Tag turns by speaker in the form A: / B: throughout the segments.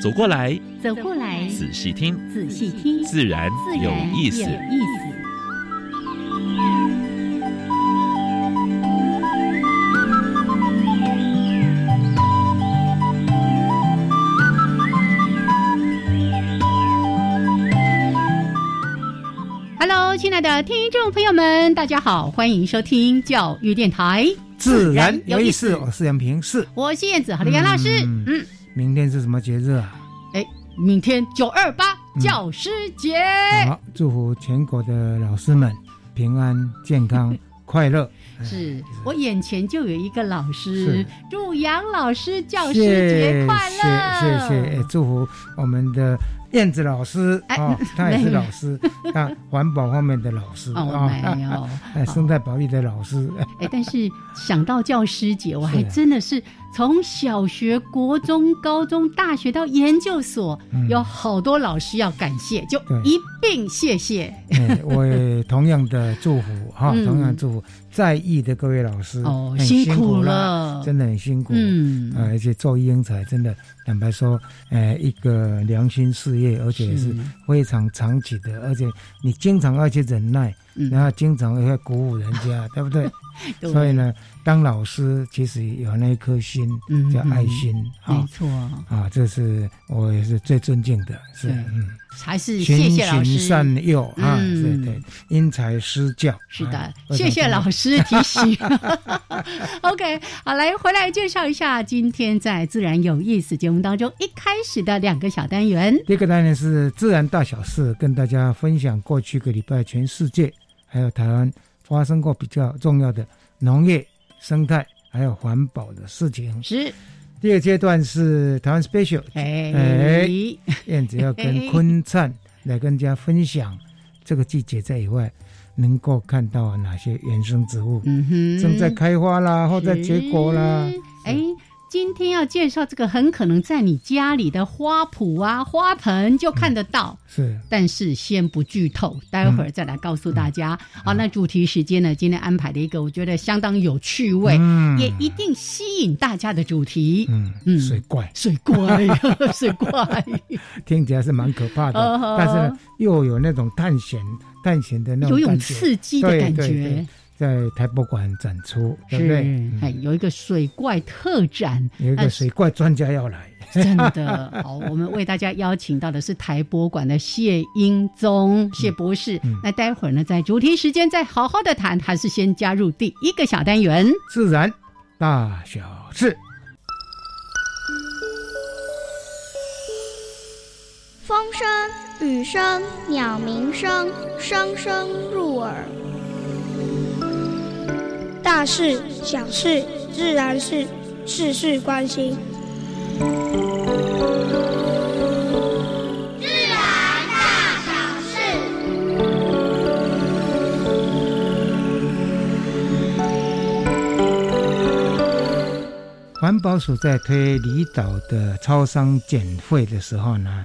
A: 走过来，
B: 走过来，
A: 仔细听，
B: 仔细听，
A: 自然有意思。
B: Hello，亲爱的听众朋友们，大家好，欢迎收听教育电台，
C: 自然有意思。我是杨平，是，
B: 我是燕子，好的，杨老师，
C: 嗯。明天是什么节日啊？
B: 哎，明天九二八教师节。
C: 好，祝福全国的老师们平安、健康、快乐。
B: 是我眼前就有一个老师，祝杨老师教师节快
C: 乐。谢谢，祝福我们的。燕子老师啊，他也是老师，啊，环保方面的老师
B: 哦，没有，
C: 哎，生态保育的老师。
B: 哎，但是想到教师节，我还真的是从小学、国中、高中、大学到研究所，有好多老师要感谢，就一并谢谢。
C: 我也同样的祝福哈，同样祝福。在意的各位老师，
B: 哦，
C: 辛
B: 苦了，
C: 真的很辛苦。嗯，而且做英才真的，坦白说，呃，一个良心事业，而且是。非常长期的，而且你经常要去忍耐，然后经常要鼓舞人家，对不对？所以呢，当老师其实有那一颗心，叫爱心，
B: 没错。
C: 啊，这是我也是最尊敬的，是嗯，
B: 还是谢谢老师。
C: 善诱啊，对对，因材施教，
B: 是的，谢谢老师提醒。OK，好，来回来介绍一下今天在自然有意思节目当中一开始的两个小单元。
C: 第一个单元是自然大小事，跟大家分享过去个礼拜全世界还有台湾。发生过比较重要的农业、生态还有环保的事情。
B: 是，
C: 第二阶段是台湾 special，哎，燕子要跟坤灿来跟大家分享这个季节在野外能够看到哪些原生植物，嗯哼，正在开花啦，或者结果啦，
B: 哎。今天要介绍这个，很可能在你家里的花圃啊、花盆就看得到。
C: 是，
B: 但是先不剧透，待会儿再来告诉大家。好，那主题时间呢？今天安排的一个，我觉得相当有趣味，也一定吸引大家的主题。
C: 嗯嗯，水怪，
B: 水怪，水怪，
C: 听起来是蛮可怕的，但是又有那种探险、探险的那种
B: 有种刺激的感觉。
C: 在台博馆展出，对不对？
B: 哎，有一个水怪特展，
C: 有一个水怪专家要来，
B: 真的 好。我们为大家邀请到的是台博馆的谢英宗谢博士。那待会儿呢，在主题时间再好好的谈，还是先加入第一个小单元——
C: 自然大小事。
D: 风声、雨声、鸟鸣声，声声入耳。大事、小事、自然是事事关心。自然大小事。
C: 环保署在推离岛的超商减费的时候呢，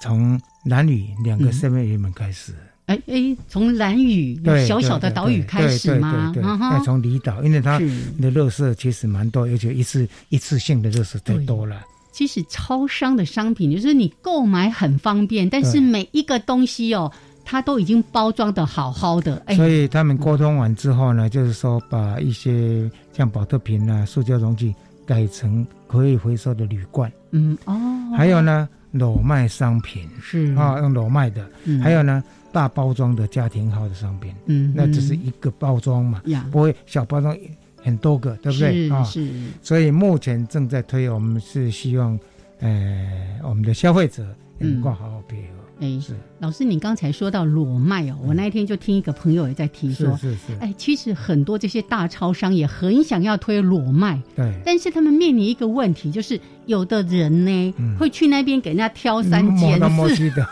C: 从男女两个身份人们开始。
B: 哎哎，从蓝屿小小的岛屿开始吗？
C: 那从离岛，因为它的乐色其实蛮多，而且一次一次性的乐色太多了。
B: 其实超商的商品就是你购买很方便，但是每一个东西哦，它都已经包装的好好的。
C: 所以他们沟通完之后呢，就是说把一些像保特瓶啊、塑胶容器改成可以回收的铝罐。嗯哦，还有呢，裸卖商品
B: 是
C: 啊，用裸卖的，还有呢。大包装的家庭号的商品，嗯，那只是一个包装嘛，不会小包装很多个，对不对
B: 啊？是，
C: 所以目前正在推，我们是希望，呃，我们的消费者能够好好配合。哎，是
B: 老师，你刚才说到裸卖哦，我那一天就听一个朋友也在提说，
C: 是是是，
B: 哎，其实很多这些大超商也很想要推裸卖，
C: 对，
B: 但是他们面临一个问题，就是有的人呢会去那边给人家挑三拣四。
C: 的，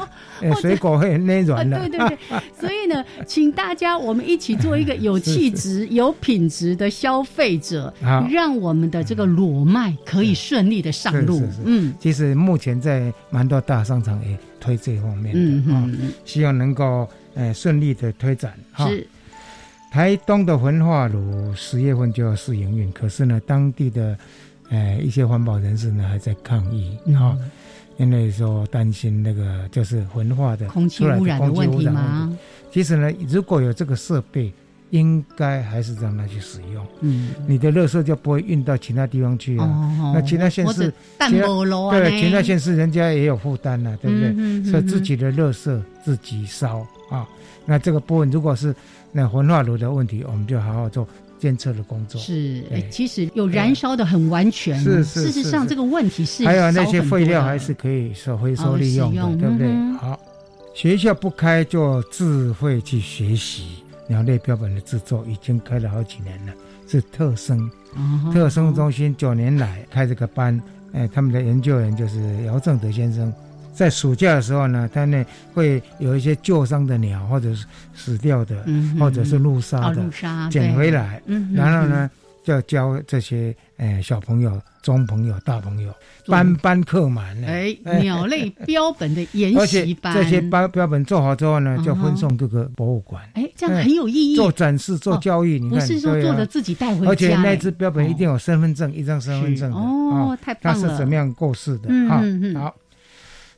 C: 水果会内软的，
B: 对对对，所以呢，请大家我们一起做一个有气质、有品质的消费者，让我们的这个裸卖可以顺利的上路。
C: 嗯，其实目前在蛮多大商场也推这方面的啊，希望能够呃顺利的推展。
B: 是，
C: 台东的焚化炉十月份就要试营运，可是呢，当地的呃一些环保人士呢还在抗议啊。因为说担心那个就是焚化的
B: 空气污染的问题吗？
C: 其实呢，如果有这个设备，应该还是让它去使用。嗯，你的垃圾就不会运到其他地方去啊。那其他县市，
B: 其他
C: 对其他县市人家也有负担呢，对不对？所以自己的垃圾自己烧啊。那这个部分如果是那焚化炉的问题，我们就好好做。监测的工作
B: 是，其实有燃烧的很完全。
C: 是是
B: 事实上，这个问题是
C: 还有那些废料还是可以收回收利用的，对不对？好，学校不开就自费去学习鸟类标本的制作，已经开了好几年了。是特生，特生中心九年来开这个班，哎，他们的研究员就是姚正德先生。在暑假的时候呢，他呢会有一些旧伤的鸟，或者是死掉的，或者是路杀的，捡回来，然后呢就教这些呃小朋友、中朋友、大朋友，班班课满了。
B: 哎，鸟类标本的研习班，
C: 这些标标本做好之后呢，就分送各个博物馆。
B: 哎，这样很有意义。
C: 做展示、做教育，你看，
B: 不是说做的自己带回家。
C: 而且那只标本一定有身份证，一张身份证
B: 哦，太棒
C: 了。它是怎么样过世的？哈，好。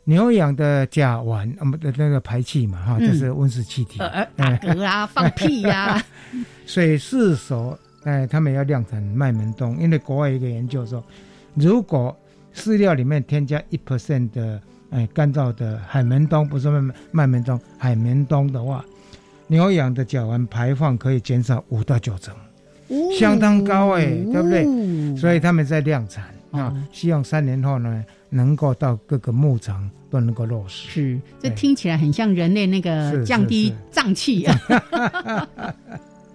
C: 牛养的甲烷，我们的那个排气嘛，哈，就是温室气体，
B: 打嗝啊，放屁呀。
C: 水是所，哎，他们要量产麦门冬，因为国外一个研究说，如果饲料里面添加一 percent 的哎干燥的海门冬，不是麦麦门冬，海门冬的话，牛养的甲烷排放可以减少五到九成，相当高哎，对不对？所以他们在量产啊，希望三年后呢。能够到各个牧场都能够落实，
B: 是这听起来很像人类那个降低胀气啊。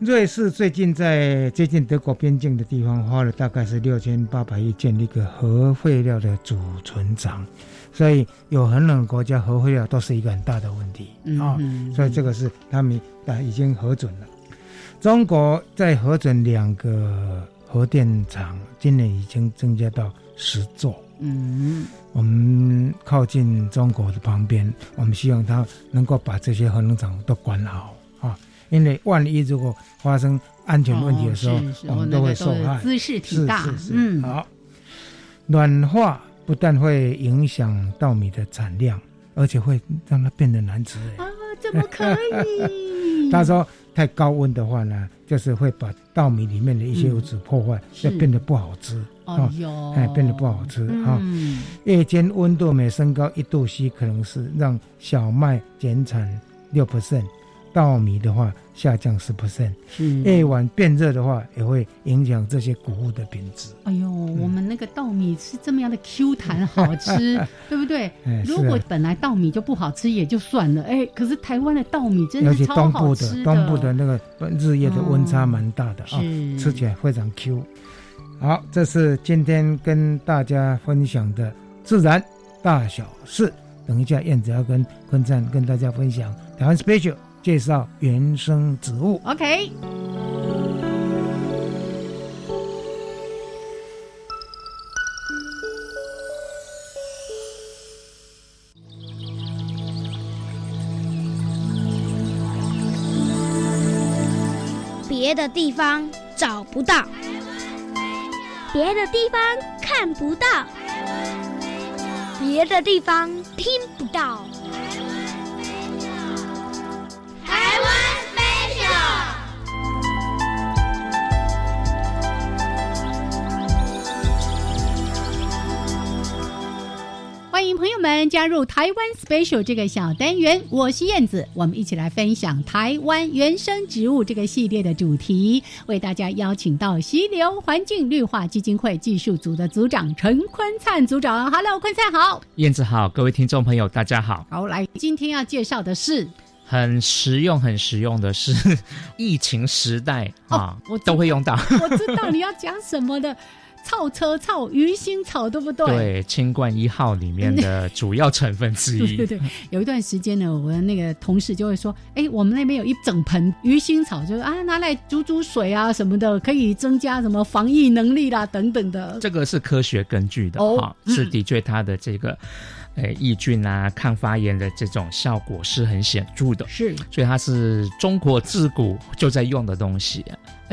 C: 瑞士最近在接近德国边境的地方花了大概是六千八百亿建立一个核废料的储存厂，所以有很冷的国家核废料都是一个很大的问题啊。所以这个是他们啊已经核准了。中国在核准两个核电厂，今年已经增加到十座。嗯，我们靠近中国的旁边，我们希望他能够把这些核能厂都管好啊，因为万一如果发生安全问题的时候，我们都会受害。
B: 姿势挺大，嗯，
C: 好。暖化不但会影响稻米的产量，而且会让它变得难吃。
B: 啊，怎么可以？
C: 他说。太高温的话呢，就是会把稻米里面的一些物质破坏，就变得不好吃
B: 哦，
C: 哎，变得不好吃啊。夜间温度每升高一度 C，可能是让小麦减产六 percent。稻米的话下降十 percent，夜晚变热的话也会影响这些谷物的品质。
B: 哎呦，我们那个稻米是这么样的 Q 弹好吃，对不对？如果本来稻米就不好吃也就算了，哎，可是台湾的稻米真的超好吃
C: 的。东部的那个日夜的温差蛮大的啊，吃起来非常 Q。好，这是今天跟大家分享的自然大小事。等一下，燕子要跟坤灿跟大家分享台湾 special。介绍原生植物。
B: OK。
D: 别的地方找不到，别的地方看不到，别的地方听不到。
B: 欢迎朋友们。加入台湾 Special 这个小单元，我是燕子，我们一起来分享台湾原生植物这个系列的主题，为大家邀请到溪流环境绿化基金会技术组的组长陈坤灿组长。Hello，坤灿好，
E: 燕子好，各位听众朋友大家好。
B: 好，来，今天要介绍的是
E: 很实用、很实用的是 疫情时代啊，
B: 我
E: 都会用到。
B: 我知道你要讲什么的。草车草鱼腥草对不对？
E: 对，清冠一号里面的主要成分之
B: 一。对对对，有一段时间呢，我的那个同事就会说：“哎，我们那边有一整盆鱼腥草，就是啊，拿来煮煮水啊什么的，可以增加什么防疫能力啦等等的。”
E: 这个是科学根据的哈，是的确它的这个，诶，抑菌啊、抗发炎的这种效果是很显著的。
B: 是，
E: 所以它是中国自古就在用的东西，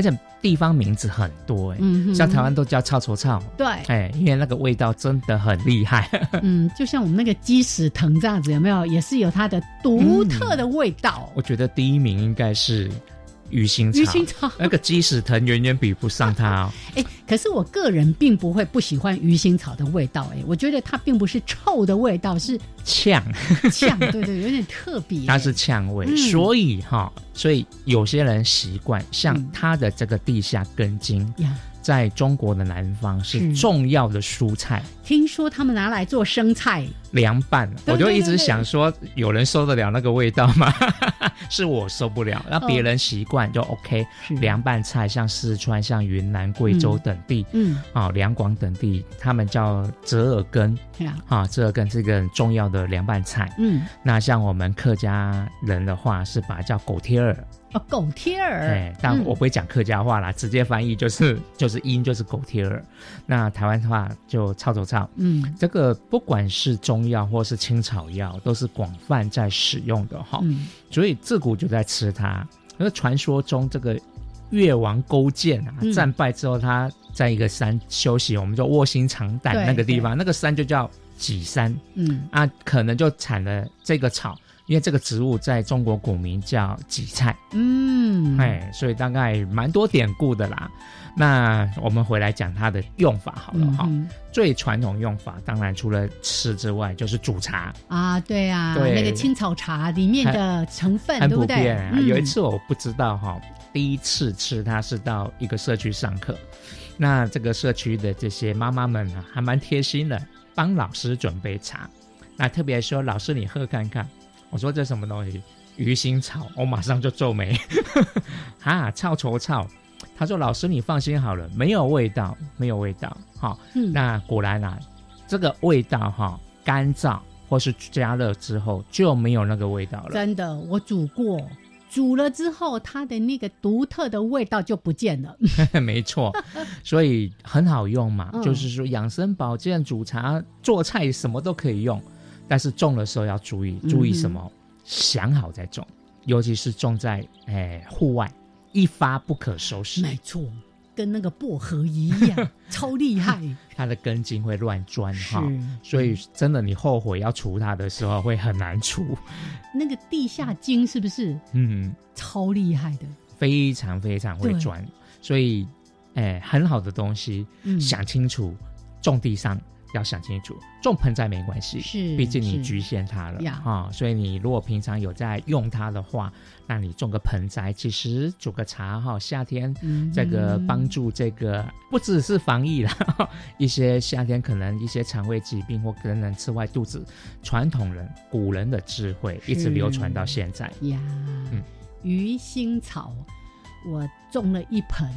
E: 而且。地方名字很多哎，像台湾都叫臭臭臭，
B: 对，
E: 哎，因为那个味道真的很厉害。
B: 嗯，就像我们那个鸡屎藤这样子，有没有？也是有它的独特的味道。
E: 我觉得第一名应该是。鱼腥草，鱼腥草那个鸡屎藤远远比不上它哦。
B: 哎，可是我个人并不会不喜欢鱼腥草的味道。哎，我觉得它并不是臭的味道，是
E: 呛
B: 呛，对对，有点特别。
E: 它是呛味，所以哈，所以有些人习惯像它的这个地下根茎。在中国的南方是重要的蔬菜，
B: 听说他们拿来做生菜。
E: 凉拌，我就一直想说，有人受得了那个味道吗？是我受不了，那别人习惯就 OK。凉拌菜像四川、像云南、贵州等地，嗯，啊，两广等地，他们叫折耳根，啊，折耳根是一个很重要的凉拌菜。嗯，那像我们客家人的话，是把它叫狗贴耳。
B: 哦，狗贴耳，哎，
E: 但我不会讲客家话啦，直接翻译就是 就是音就是狗贴耳。那台湾话就操走操，嗯，这个不管是中药或是青草药，都是广泛在使用的哈。所以自古就在吃它。那传说中这个越王勾践啊，战败之后他在一个山休息，我们叫卧薪尝胆那个地方，那个山就叫脊山，嗯啊，可能就产了这个草。因为这个植物在中国古名叫荠菜，嗯，哎，所以大概蛮多典故的啦。那我们回来讲它的用法好了哈。最传统用法，当然除了吃之外，就是煮茶
B: 啊。对啊，那个青草茶里面的成分，
E: 很普遍。有一次我不知道哈，第一次吃它是到一个社区上课，那这个社区的这些妈妈们呢，还蛮贴心的，帮老师准备茶。那特别说，老师你喝看看。我说这什么东西？鱼腥草，我马上就皱眉。哈，臭臭臭！他说：“老师，你放心好了，没有味道，没有味道。”好，那果然啊，这个味道哈，干燥或是加热之后就没有那个味道了。
B: 真的，我煮过，煮了之后，它的那个独特的味道就不见了。
E: 没错，所以很好用嘛，就是说养生保健、煮茶、做菜什么都可以用。但是种的时候要注意，注意什么？想好再种，尤其是种在诶户外，一发不可收拾。
B: 没错，跟那个薄荷一样，超厉害。
E: 它的根茎会乱钻哈，所以真的你后悔要除它的时候会很难除。
B: 那个地下茎是不是？嗯，超厉害的，
E: 非常非常会钻。所以，诶，很好的东西，想清楚，种地上。要想清楚，种盆栽没关系，
B: 是，
E: 毕竟你局限它了啊。所以你如果平常有在用它的话，那你种个盆栽，其实煮个茶哈，夏天这个帮助这个不只是防疫了，一些夏天可能一些肠胃疾病或可能吃坏肚子，传统人古人的智慧一直流传到现在
B: 呀。嗯，鱼腥草，我种了一盆。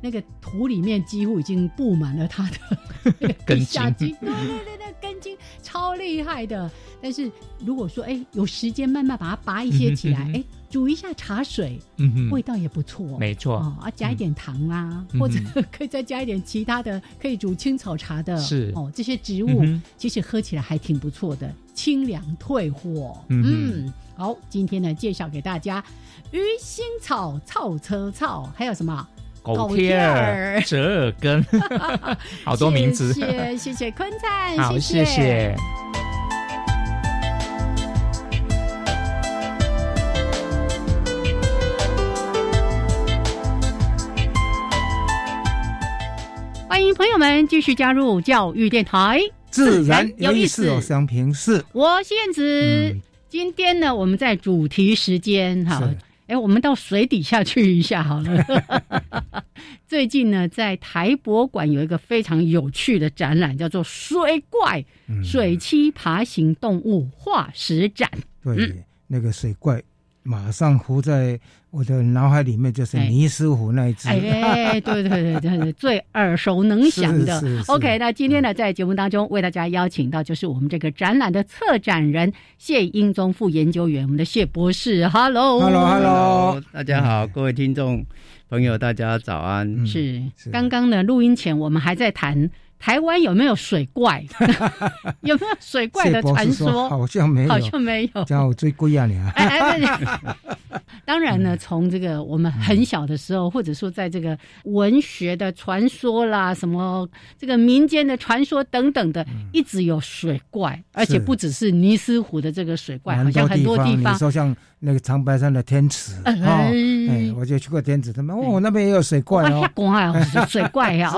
B: 那个土里面几乎已经布满了它的
E: 根茎，对
B: 对对那，根茎超厉害的。但是如果说哎有时间慢慢把它拔一些起来，哎煮一下茶水，嗯味道也不错，
E: 没错。
B: 啊，加一点糖啊，或者可以再加一点其他的可以煮青草茶的，
E: 是。
B: 哦，这些植物其实喝起来还挺不错的，清凉退火。嗯，好，今天呢介绍给大家鱼腥草、草车草，还有什么？
E: 狗贴儿、折耳根，好多名字。
B: 谢谢谢谢坤灿，
E: 好谢谢。
B: 欢迎朋友们继续加入教育电台。
C: 自然有意思哦，相平是。
B: 我燕子，今天呢，我们在主题时间哈，哎，我们到水底下去一下好了。最近呢，在台博馆有一个非常有趣的展览，叫做“水怪水栖爬行动物化石展”。
C: 对，那个水怪。马上浮在我的脑海里面，就是尼斯湖那一只。
B: 哎，对对对对对，最耳熟能详的。OK，那今天呢，在节目当中为大家邀请到，就是我们这个展览的策展人谢英宗副研究员，我们的谢博士。
C: Hello，Hello，Hello，
F: 大家好，各位听众朋友，大家早安。
B: 是，刚刚呢，录音前我们还在谈。台湾有没有水怪？有没有水怪的传说？
C: 好像没有，
B: 好像没有。
C: 叫我最贵啊你啊！哎
B: 哎，当然呢，从这个我们很小的时候，或者说在这个文学的传说啦，什么这个民间的传说等等的，一直有水怪，而且不只是尼斯湖的这个水怪，好像很多地方，
C: 你说像那个长白山的天池啊，哎，我就去过天池，他们哦那边也有水怪哦，
B: 水怪呀，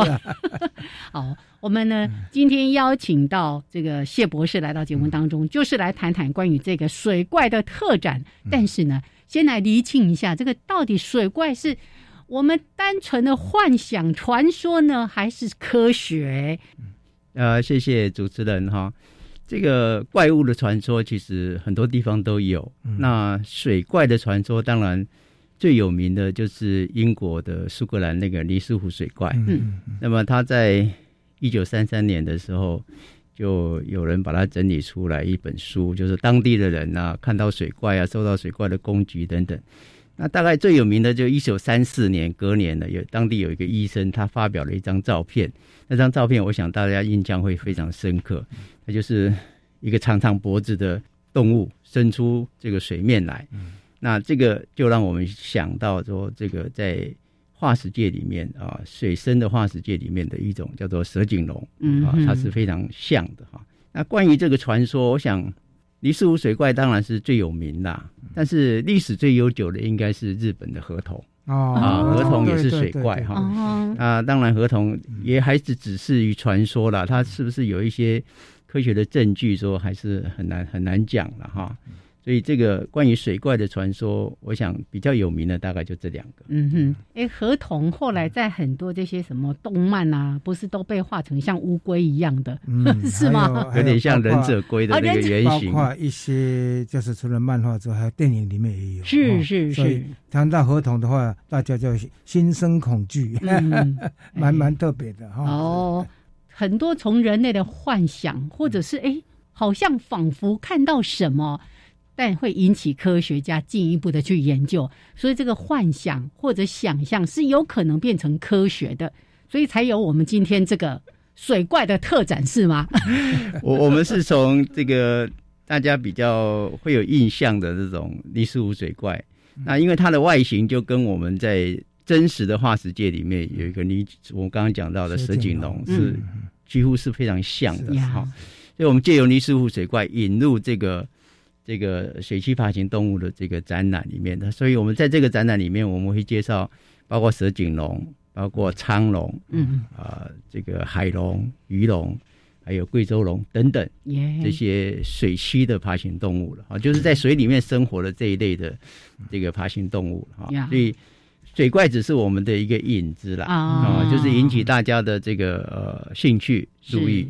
B: 好。我们呢，今天邀请到这个谢博士来到节目当中，就是来谈谈关于这个水怪的特展。但是呢，先来厘清一下，这个到底水怪是我们单纯的幻想传说呢，还是科学？
F: 呃，谢谢主持人哈。这个怪物的传说其实很多地方都有。那水怪的传说，当然最有名的就是英国的苏格兰那个尼斯湖水怪。嗯，那么它在一九三三年的时候，就有人把它整理出来一本书，就是当地的人啊，看到水怪啊，受到水怪的攻击等等。那大概最有名的就一九三四年，隔年呢，有当地有一个医生，他发表了一张照片。那张照片，我想大家印象会非常深刻。那就是一个长长脖子的动物伸出这个水面来。那这个就让我们想到说，这个在。化石界里面啊，水生的化石界里面的一种叫做蛇颈龙，啊，它是非常像的哈。那关于这个传说，我想尼斯湖水怪当然是最有名的，但是历史最悠久的应该是日本的河童啊，河童也是水怪哈。啊，当然河童也还是只是于传说了，它是不是有一些科学的证据说还是很难很难讲了哈。所以这个关于水怪的传说，我想比较有名的大概就这两个。
B: 嗯哼，哎，河童后来在很多这些什么动漫啊，不是都被画成像乌龟一样的，嗯 是吗？
F: 有点像忍者龟的那个原型。
C: 包括一些就是除了漫画之外，还有电影里面也有。
B: 是是是。
C: 谈到河童的话，大家就心生恐惧，蛮蛮特别的哈。
B: 哦，很多从人类的幻想，或者是哎，好像仿佛看到什么。但会引起科学家进一步的去研究，所以这个幻想或者想象是有可能变成科学的，所以才有我们今天这个水怪的特展，是吗？
F: 我我们是从这个大家比较会有印象的这种尼斯湖水怪，那因为它的外形就跟我们在真实的化石界里面有一个你，我刚刚讲到的蛇颈龙。是几乎是非常像的哈，所以我们借由尼斯湖水怪引入这个。这个水栖爬行动物的这个展览里面的，所以我们在这个展览里面，我们会介绍包括蛇颈龙、包括苍龙，嗯。啊，这个海龙、鱼龙，还有贵州龙等等这些水栖的爬行动物了啊，就是在水里面生活的这一类的这个爬行动物啊。所以水怪只是我们的一个引子啦啊，就是引起大家的这个呃兴趣注意，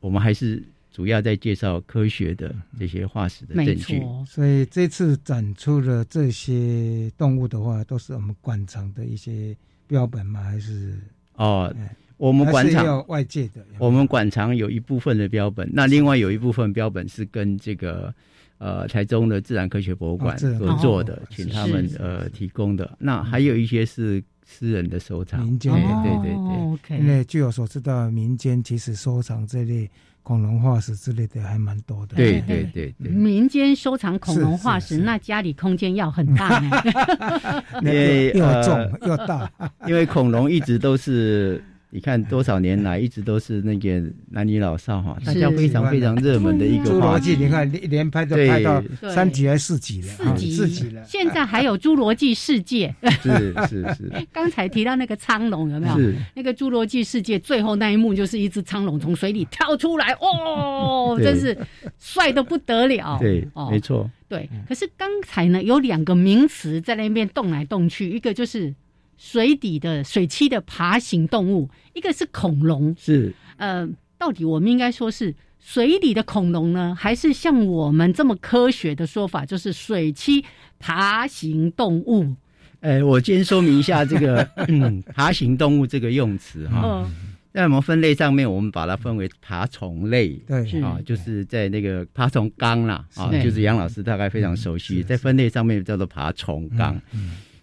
F: 我们还是。主要在介绍科学的这些化石的证据，
C: 所以这次展出的这些动物的话，都是我们馆藏的一些标本吗？还是
F: 哦，我们馆藏
C: 外界的，
F: 我们馆藏有一部分的标本，那另外有一部分标本是跟这个呃台中的自然科学博物馆合作的，请他们呃提供的。那还有一些是私人的收藏，
C: 民间
F: 对对对，
C: 因为据我所知道，民间其实收藏这类。恐龙化石之类的还蛮多的，
F: 对对对对。
B: 民间收藏恐龙化石，那家里空间要很大呢，
C: 因为又重又大。
F: 因为恐龙一直都是你看多少年来一直都是那个男女老少哈，大家非常非常热门的一个话题。
C: 你看连拍都拍到三集还是四集了？
B: 四集，
C: 四集了。
B: 现在还有《侏罗纪世界》。
F: 是是是。
B: 刚才提到那个苍龙有没有？是。那个《侏罗纪世界》最后那一幕就是一只苍龙从水里跳出来，哦，真是帅的不得了。
F: 对，没错。
B: 对。可是刚才呢，有两个名词在那边动来动去，一个就是。水底的水栖的爬行动物，一个是恐龙，
F: 是。
B: 呃，到底我们应该说是水底的恐龙呢，还是像我们这么科学的说法，就是水栖爬行动物？
F: 哎，我先说明一下这个 嗯，爬行动物这个用词哈，在我们分类上面，我们把它分为爬虫类，
C: 对。
F: 啊，就是在那个爬虫纲啦啊，就是杨老师大概非常熟悉，在分类上面叫做爬虫纲。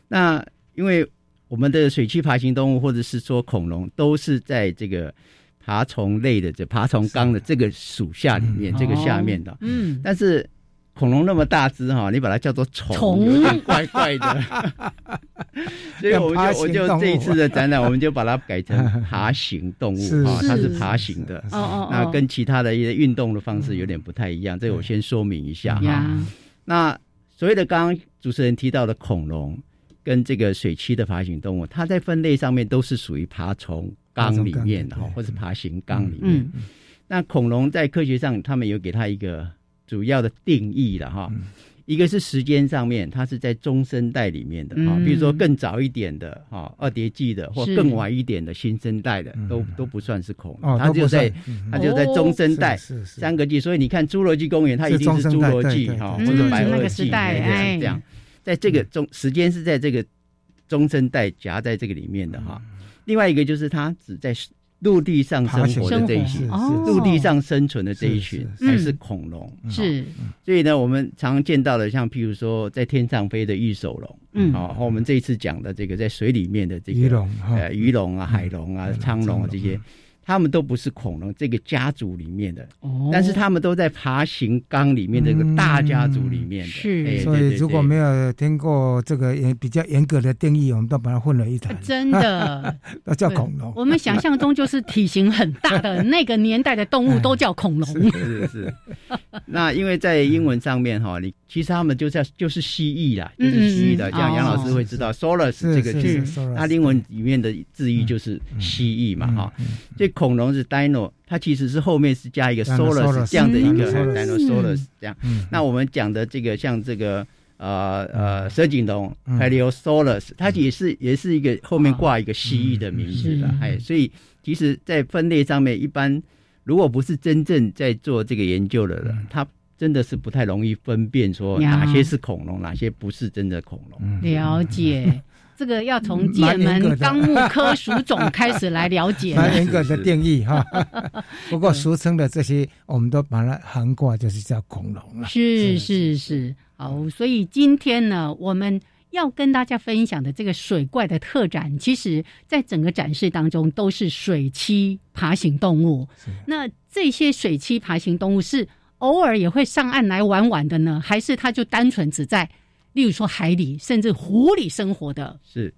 F: 那因为我们的水栖爬行动物，或者是说恐龙，都是在这个爬虫类的这爬虫纲的这个属下里面，这个下面的。嗯。但是恐龙那么大只哈，你把它叫做虫，有点怪怪的。所以我就我就这一次的展览，我们就把它改成爬行动物啊，它是爬行的。哦哦。那跟其他的一些运动的方式有点不太一样，这个我先说明一下哈。那所谓的刚刚主持人提到的恐龙。跟这个水栖的爬行动物，它在分类上面都是属于爬虫纲里面的哈，或是爬行纲里面。那恐龙在科学上，他们有给它一个主要的定义了哈。一个是时间上面，它是在中生代里面的哈，比如说更早一点的哈，二叠纪的，或更晚一点的新生代的，都都不算是恐龙。它就在它就在中生代三个纪，所以你看侏罗纪公园，它一定是侏罗纪哈，或者白垩纪这样。在这个中时间是在这个中生代夹在这个里面的哈，另外一个就是它只在陆地上生活的这一群，陆地上生存的这一群才是恐龙，
B: 是。
F: 所以呢，我们常见到的像譬如说在天上飞的玉手龙，嗯，好，和我们这一次讲的这个在水里面的这个鱼
C: 龙，
F: 呃，鱼龙啊、海龙啊、苍龙啊这些。他们都不是恐龙这个家族里面的，但是他们都在爬行纲里面这个大家族里面的。
B: 是，
C: 所以如果没有听过这个严比较严格的定义，我们都把它混了一谈。
B: 真的，
C: 那叫恐龙。
B: 我们想象中就是体型很大的那个年代的动物都叫恐龙。
F: 是是。那因为在英文上面哈，你其实他们就叫就是蜥蜴啦，就是蜥蜴的。像杨老师会知道，solar 这个字，它英文里面的字义就是蜥蜴嘛哈。这恐龙是 dino，它其实是后面是加一个 solar 这样的一个 dinosaurus 这样。那我们讲的这个像这个呃呃蛇颈龙 paleosaurus，它也是也是一个后面挂一个蜥蜴的名字的。哎，所以其实，在分类上面，一般如果不是真正在做这个研究的人，他真的是不太容易分辨说哪些是恐龙，哪些不是真的恐龙。
B: 了解。这个要从剑门纲目科属种开始来了解，
C: 蛮严格的定义哈。不过俗称的这些，我们都把它涵盖，就是叫恐龙了。
B: 是是是，好，所以今天呢，我们要跟大家分享的这个水怪的特展，其实在整个展示当中都是水栖爬行动物。那这些水栖爬行动物是偶尔也会上岸来玩玩的呢，还是它就单纯只在？例如说海里，甚至湖里生活的，
F: 是。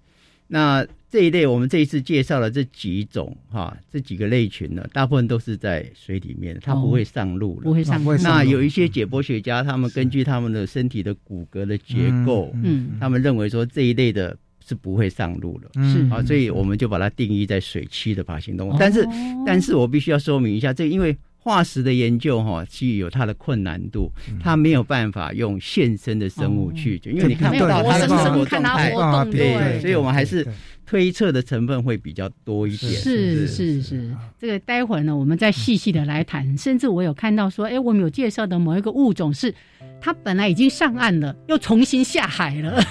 F: 那这一类，我们这一次介绍了这几种哈，这几个类群呢，大部分都是在水里面，它不会上路了，
B: 不会上。
F: 那有一些解剖学家，他们根据他们的身体的骨骼的结构，嗯，他们认为说这一类的是不会上路了，
B: 是。
F: 啊，所以我们就把它定义在水栖的爬行动物。但是，但是我必须要说明一下，这因为。化石的研究哈，其实有它的困难度，它没有办法用现生的生物去，因为你看不到它的生活动态，
B: 对，
F: 所以我们还是推测的成分会比较多一点。
B: 是是是，这个待会儿呢，我们再细细的来谈。甚至我有看到说，哎，我们有介绍的某一个物种是，它本来已经上岸了，又重新下海了。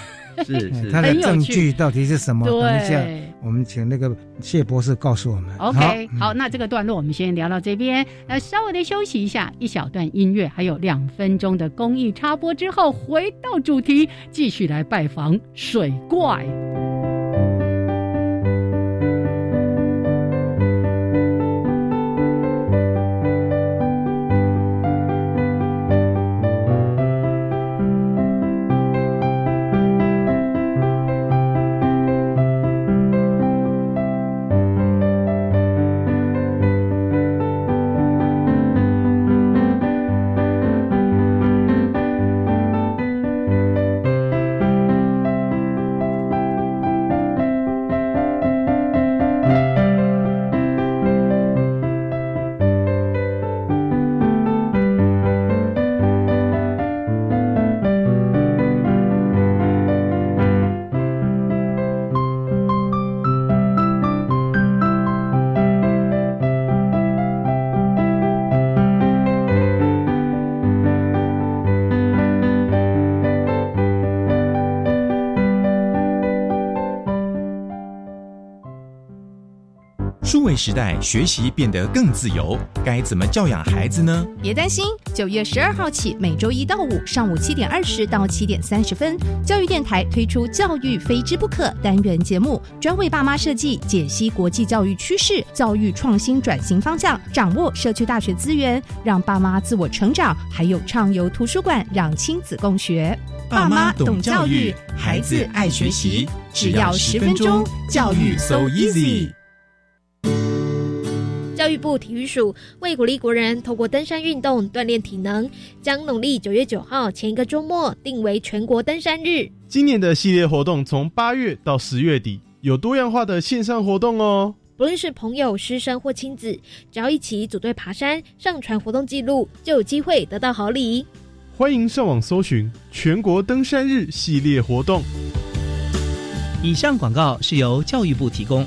F: 是是，
C: 它的证据到底是什么？等一下，我们请那个谢博士告诉我们。
B: OK，好，那这个段落我们先聊到这边，那稍微的休息一下，一小段音乐，还有两分钟的公益插播之后，回到主题，继续来拜访水怪。
G: 时代，学习变得更自由，该怎么教养孩子呢？
H: 别担心，九月十二号起，每周一到五上午七点二十到七点三十分，教育电台推出“教育非之不可”单元节目，专为爸妈设计、解析国际教育趋势、教育创新转型方向，掌握社区大学资源，让爸妈自我成长，还有畅游图书馆，让亲子共学。
G: 爸妈懂教育，孩子爱学习，只要十分钟，教育 so easy。
I: 教育部体育署为鼓励国人透过登山运动锻炼体能，将农历九月九号前一个周末定为全国登山日。
J: 今年的系列活动从八月到十月底，有多样化的线上活动哦。
I: 不论是朋友、师生或亲子，只要一起组队爬山，上传活动记录，就有机会得到好礼。
J: 欢迎上网搜寻全国登山日系列活动。
K: 以上广告是由教育部提供。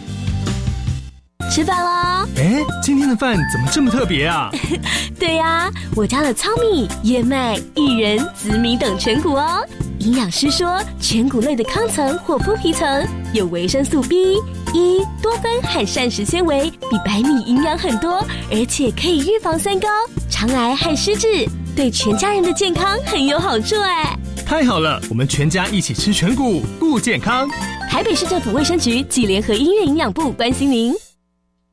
L: 吃饭喽！
M: 哎，今天的饭怎么这么特别啊？
L: 对呀，我加了糙米、燕麦、薏仁、紫米等全谷哦。营养师说，全谷类的糠层或麸皮层有维生素 B、E、多酚和膳食纤维，比白米营养很多，而且可以预防三高、肠癌和失智，对全家人的健康很有好处哎。
M: 太好了，我们全家一起吃全谷，顾健康。
L: 台北市政府卫生局暨联合医院营养部关心您。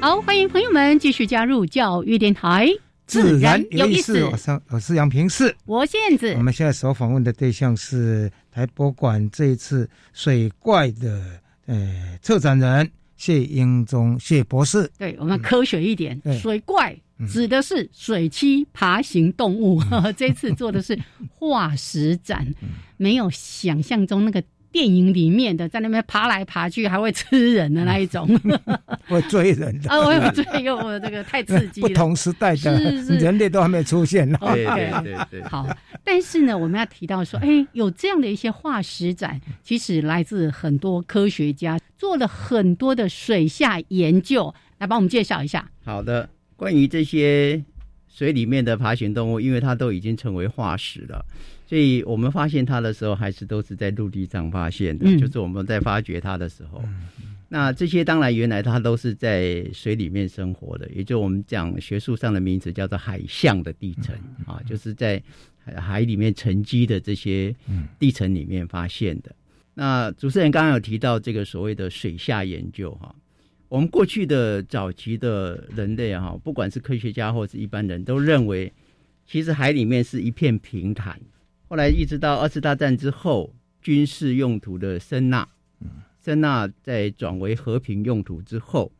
B: 好，欢迎朋友们继续加入教育电台，
C: 自然有意思。我是我是杨平世，
B: 我燕子。
C: 我们现在所访问的对象是台博馆这一次水怪的呃策展人谢英忠谢博士。
B: 对我们科学一点，水怪指的是水栖爬行动物。这次做的是化石展，没有想象中那个。电影里面的在那边爬来爬去，还会吃人的那一种，
C: 会追人的
B: 啊！我有追，有这个太刺激了。
C: 不同时代的人类都还没出现
F: 呢。对对对。
B: 好，但是呢，我们要提到说，哎，有这样的一些化石展，其实来自很多科学家做了很多的水下研究，来帮我们介绍一下。
F: 好的，关于这些水里面的爬行动物，因为它都已经成为化石了。所以我们发现它的时候，还是都是在陆地上发现的，就是我们在发掘它的时候。那这些当然原来它都是在水里面生活的，也就我们讲学术上的名词叫做海象的地层啊，就是在海里面沉积的这些地层里面发现的。那主持人刚刚有提到这个所谓的水下研究哈，我们过去的早期的人类哈，不管是科学家或是一般人都认为，其实海里面是一片平坦。后来一直到二次大战之后，军事用途的声呐，声呐在转为和平用途之后，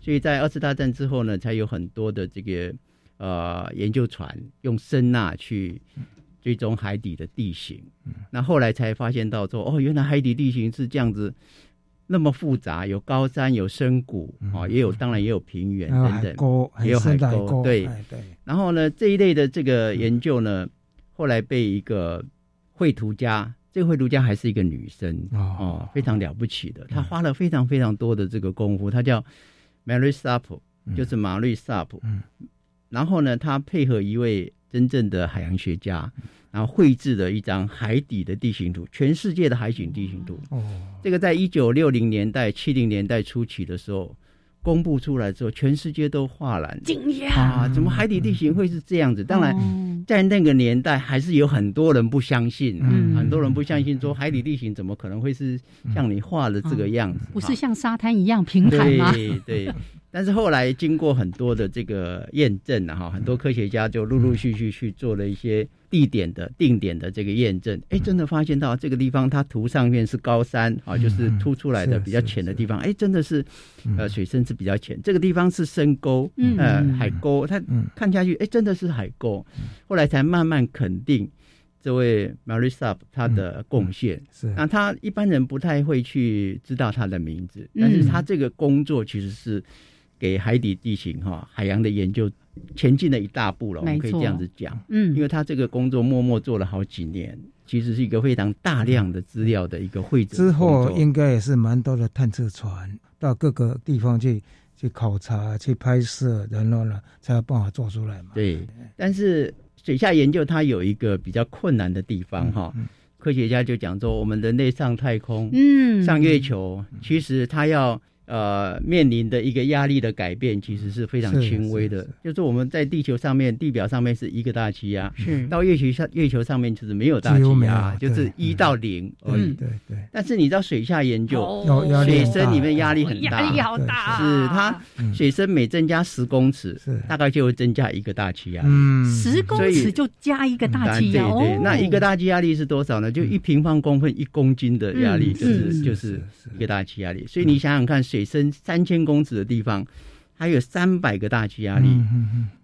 F: 所以在二次大战之后呢，才有很多的这个呃研究船用声呐去追踪海底的地形。那后来才发现到说，哦，原来海底地形是这样子，那么复杂，有高山，有深谷啊，也有当然也有平原等等，也有海沟。对对。然后呢，这一类的这个研究呢。后来被一个绘图家，这个绘图家还是一个女生哦，非常了不起的。她花了非常非常多的这个功夫，她叫 Mary Sapp，就是马瑞萨普。然后呢，她配合一位真正的海洋学家，然后绘制了一张海底的地形图，全世界的海景地形图。哦，这个在一九六零年代、七零年代初期的时候。公布出来之后，全世界都哗然
B: 惊讶
F: 啊！怎么海底地形会是这样子？当然，在那个年代，还是有很多人不相信，嗯很多人不相信说海底地形怎么可能会是像你画的这个样子？
B: 不是像沙滩一样平坦吗？
F: 对对。但是后来经过很多的这个验证啊，哈，很多科学家就陆陆续续去做了一些地点的定点的这个验证，哎，真的发现到这个地方，它图上面是高山啊，就是凸出来的比较浅的地方，哎，真的是，呃，水深是比较浅。这个地方是深沟，呃，海沟，它看下去，哎，真的是海沟。后来才慢慢肯定。这位 Marisa 他的贡献。
C: 是，
F: 那他一般人不太会去知道他的名字，但是他这个工作其实是给海底地形哈海洋的研究前进了一大步了。我们可以这样子讲，
B: 嗯，
F: 因为他这个工作默默做了好几年，其实是一个非常大量的资料的一个汇总。
C: 之后应该也是蛮多的探测船到各个地方去。去考察、去拍摄，然后呢，才有办法做出来嘛。
F: 对，但是水下研究它有一个比较困难的地方哈。科学家就讲说，我们人类上太空，
B: 嗯，
F: 上月球，其实它要。呃，面临的一个压力的改变，其实是非常轻微的。就是我们在地球上面，地表上面是一个大气压，
B: 是
F: 到月球上，月球上面就是没有大气压，就是一到零而已。
C: 对对。
F: 但是你知道水下研究，
C: 水
F: 深里面压力很
B: 大，压力好大。
F: 是它水深每增加十公尺，大概就会增加一个大气压。
C: 嗯，
B: 十公尺就加一个大气压。
F: 对对，那一个大气压力是多少呢？就一平方公分一公斤的压力，就是就是一个大气压力。所以你想想看，水。深三千公尺的地方，还有三百个大气压力，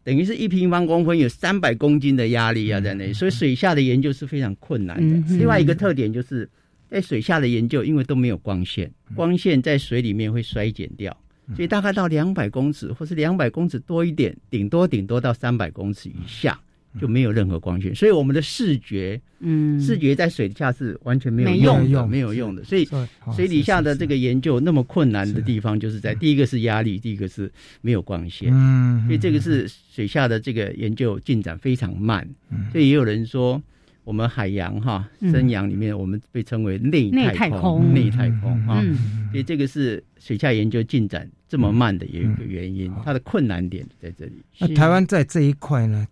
F: 等于是一平方公分有三百公斤的压力啊，在那里，所以水下的研究是非常困难的。另外一个特点就是在水下的研究，因为都没有光线，光线在水里面会衰减掉，所以大概到两百公尺或是两百公尺多一点，顶多顶多到三百公尺以下。就没有任何光线，所以我们的视觉，
B: 嗯，
F: 视觉在水下是完全没有用的，没有用的。所以水底下的这个研究那么困难的地方，就是在第一个是压力，第一个是没有光线。
C: 嗯，
F: 所以这个是水下的这个研究进展非常慢。所以也有人说，我们海洋哈深洋里面，我们被称为内太空，内太空啊。所以这个是水下研究进展这么慢的有一个原因，它的困难点在这里。
C: 那台湾在这一块呢？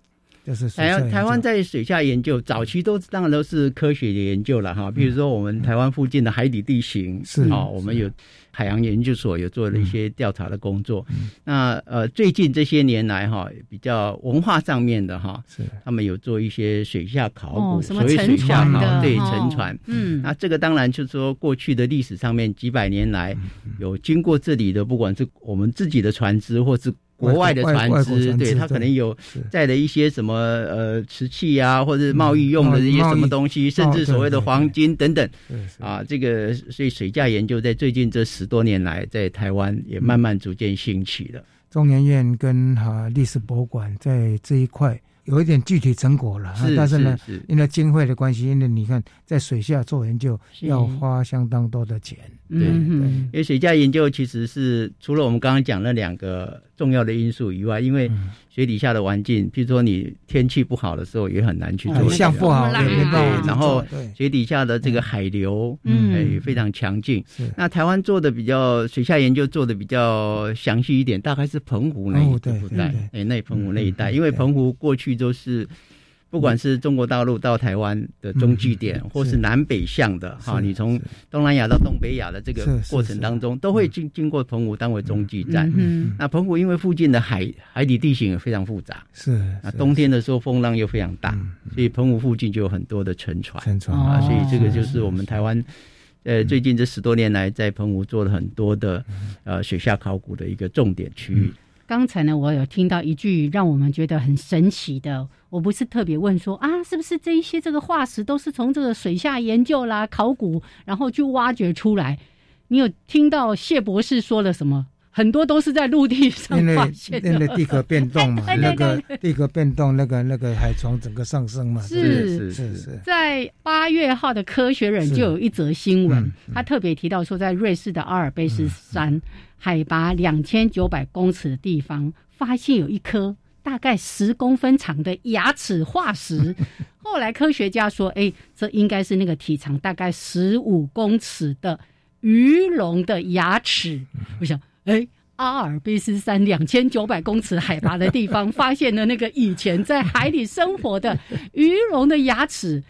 C: 就是
F: 台台湾在水下研究，早期都当然都是科学的研究了哈。比如说我们台湾附近的海底地形，
C: 是
F: 啊，我们有海洋研究所有做了一些调查的工作。那呃，最近这些年来哈，比较文化上面的哈，
C: 是
F: 他们有做一些水下考古，
B: 所
F: 谓水下考对沉船。
B: 嗯，
F: 那这个当然就是说过去的历史上面几百年来有经过这里的，不管是我们自己的船只或是。国外的船只，对它可能有载的一些什么呃瓷器啊，或者贸易用的一些什么东西，甚至所谓的黄金等等啊，这个所以水价研究在最近这十多年来，在台湾也慢慢逐渐兴起了。
C: 中研院跟哈历史博物馆在这一块。有一点具体成果了，但是呢，因为经费的关系，因为你看在水下做研究要花相当多的钱。
F: 对，因为水下研究其实是除了我们刚刚讲那两个重要的因素以外，因为水底下的环境，譬如说你天气不好的时候也很难去做。
C: 像不好，
F: 对，然后水底下的这个海流，嗯，也非常强劲。那台湾做的比较水下研究做的比较详细一点，大概是澎湖那一带，哎，那澎湖那一带，因为澎湖过去。都是，不管是中国大陆到台湾的中继点，或是南北向的哈，你从东南亚到东北亚的这个过程当中，都会经经过澎湖当为中继站。嗯那澎湖因为附近的海海底地形也非常复杂，
C: 是
F: 啊，冬天的时候风浪又非常大，所以澎湖附近就有很多的沉船，
C: 沉船。
F: 啊，所以这个就是我们台湾呃最近这十多年来在澎湖做了很多的呃水下考古的一个重点区域。
B: 刚才呢，我有听到一句让我们觉得很神奇的，我不是特别问说啊，是不是这一些这个化石都是从这个水下研究啦、考古，然后去挖掘出来？你有听到谢博士说了什么？很多都是在陆地上 发现
C: 的，因为地壳变动嘛，那个地壳变动，那个那个海床整个上升嘛。
B: 是
F: 是是，
B: 在八月号的《科学人》就有一则新闻，他特别提到说，在瑞士的阿尔卑斯山。海拔两千九百公尺的地方，发现有一颗大概十公分长的牙齿化石。后来科学家说：“哎，这应该是那个体长大概十五公尺的鱼龙的牙齿。”我想，哎，阿尔卑斯山两千九百公尺海拔的地方，发现了那个以前在海里生活的鱼龙的牙齿。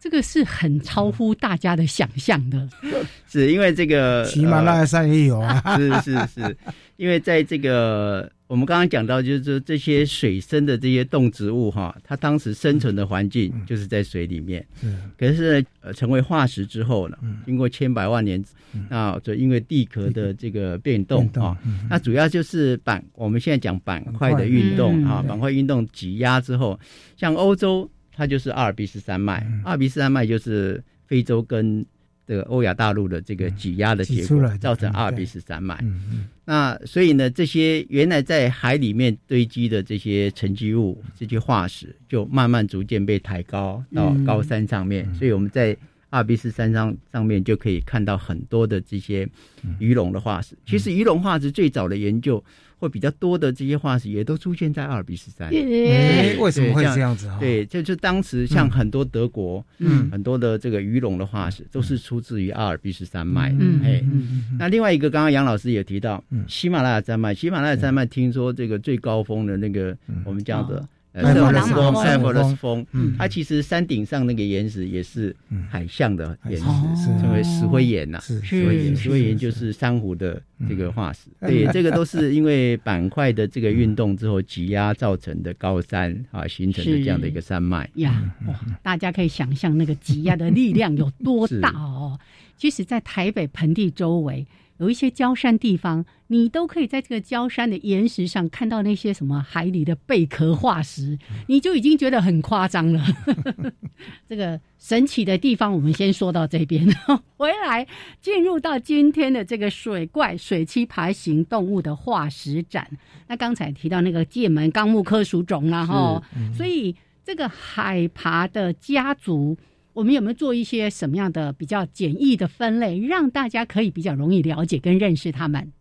B: 这个是很超乎大家的想象的，
F: 是因为这个
C: 喜马拉雅山也有啊，
F: 是是是，因为在这个我们刚刚讲到，就是说这些水生的这些动植物哈，它当时生存的环境就是在水里面，可是呃成为化石之后呢，经过千百万年，那就因为地壳的这个变动啊，那主要就是板，我们现在讲板块的运动啊，板块运动挤压之后，像欧洲。它就是阿尔卑斯山脉，阿尔卑斯山脉就是非洲跟这个欧亚大陆的这个挤压的结果，造成阿尔卑斯山脉。那所以呢，这些原来在海里面堆积的这些沉积物、这些化石，就慢慢逐渐被抬高到高山上面。所以我们在阿尔卑斯山上上面就可以看到很多的这些鱼龙的化石。其实鱼龙化石最早的研究。会比较多的这些化石也都出现在阿尔卑斯山。
C: 为什么会这样子？
F: 对，就就当时像很多德国，嗯，很多的这个鱼龙的化石都是出自于阿尔卑斯山脉。嗯，哎，那另外一个，刚刚杨老师也提到，喜马拉雅山脉，喜马拉雅山脉听说这个最高峰的那个，我们叫做。
C: 埃
F: 佛勒斯峰，埃佛勒斯峰，它其实山顶上那个岩石也是海象的岩石，称为石灰岩呐。石灰岩，石灰岩就是珊瑚的这个化石。对，这个都是因为板块的这个运动之后挤压造成的高山啊，形成的这样的一个山脉。
B: 呀，哇！大家可以想象那个挤压的力量有多大哦。即使在台北盆地周围。有一些焦山地方，你都可以在这个焦山的岩石上看到那些什么海里的贝壳化石，你就已经觉得很夸张了。这个神奇的地方，我们先说到这边，回来进入到今天的这个水怪水栖爬行动物的化石展。那刚才提到那个界门纲目科属种了哈，所以这个海爬的家族。我们有没有做一些什么样的比较简易的分类，让大家可以比较容易了解跟认识他们？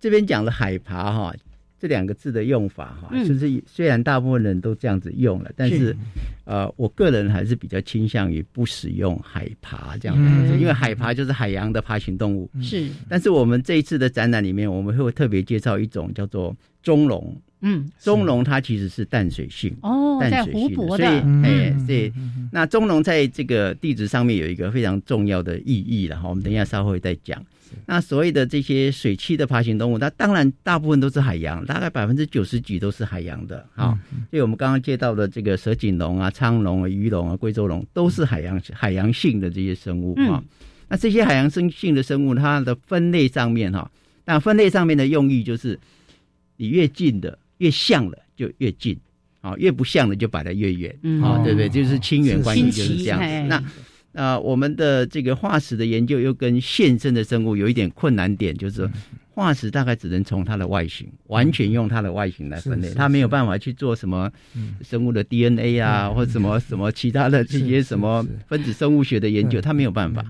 F: 这边讲了海爬哈这两个字的用法哈，就是虽然大部分人都这样子用了，但是呃，我个人还是比较倾向于不使用海爬这样子，因为海爬就是海洋的爬行动物。
B: 是，
F: 但是我们这一次的展览里面，我们会特别介绍一种叫做中龙。嗯，中龙它其实是淡水性
B: 哦，
F: 淡水性的，所以哎，对，那中龙在这个地质上面有一个非常重要的意义了哈。我们等一下稍后再讲。那所谓的这些水栖的爬行动物，它当然大部分都是海洋，大概百分之九十几都是海洋的哈。所以我们刚刚介绍的这个蛇颈龙啊、苍龙啊、鱼龙啊、贵州龙，都是海洋海洋性的这些生物啊。那这些海洋生性的生物，它的分类上面哈，那分类上面的用意就是，你越近的。越像了就越近，啊，越不像了就摆得越远，啊，对不对？就是亲缘关系就是这样子。那呃，我们的这个化石的研究又跟现生的生物有一点困难点，就是化石大概只能从它的外形，完全用它的外形来分类，它没有办法去做什么生物的 DNA 啊，或什么什么其他的这些什么分子生物学的研究，它没有办法，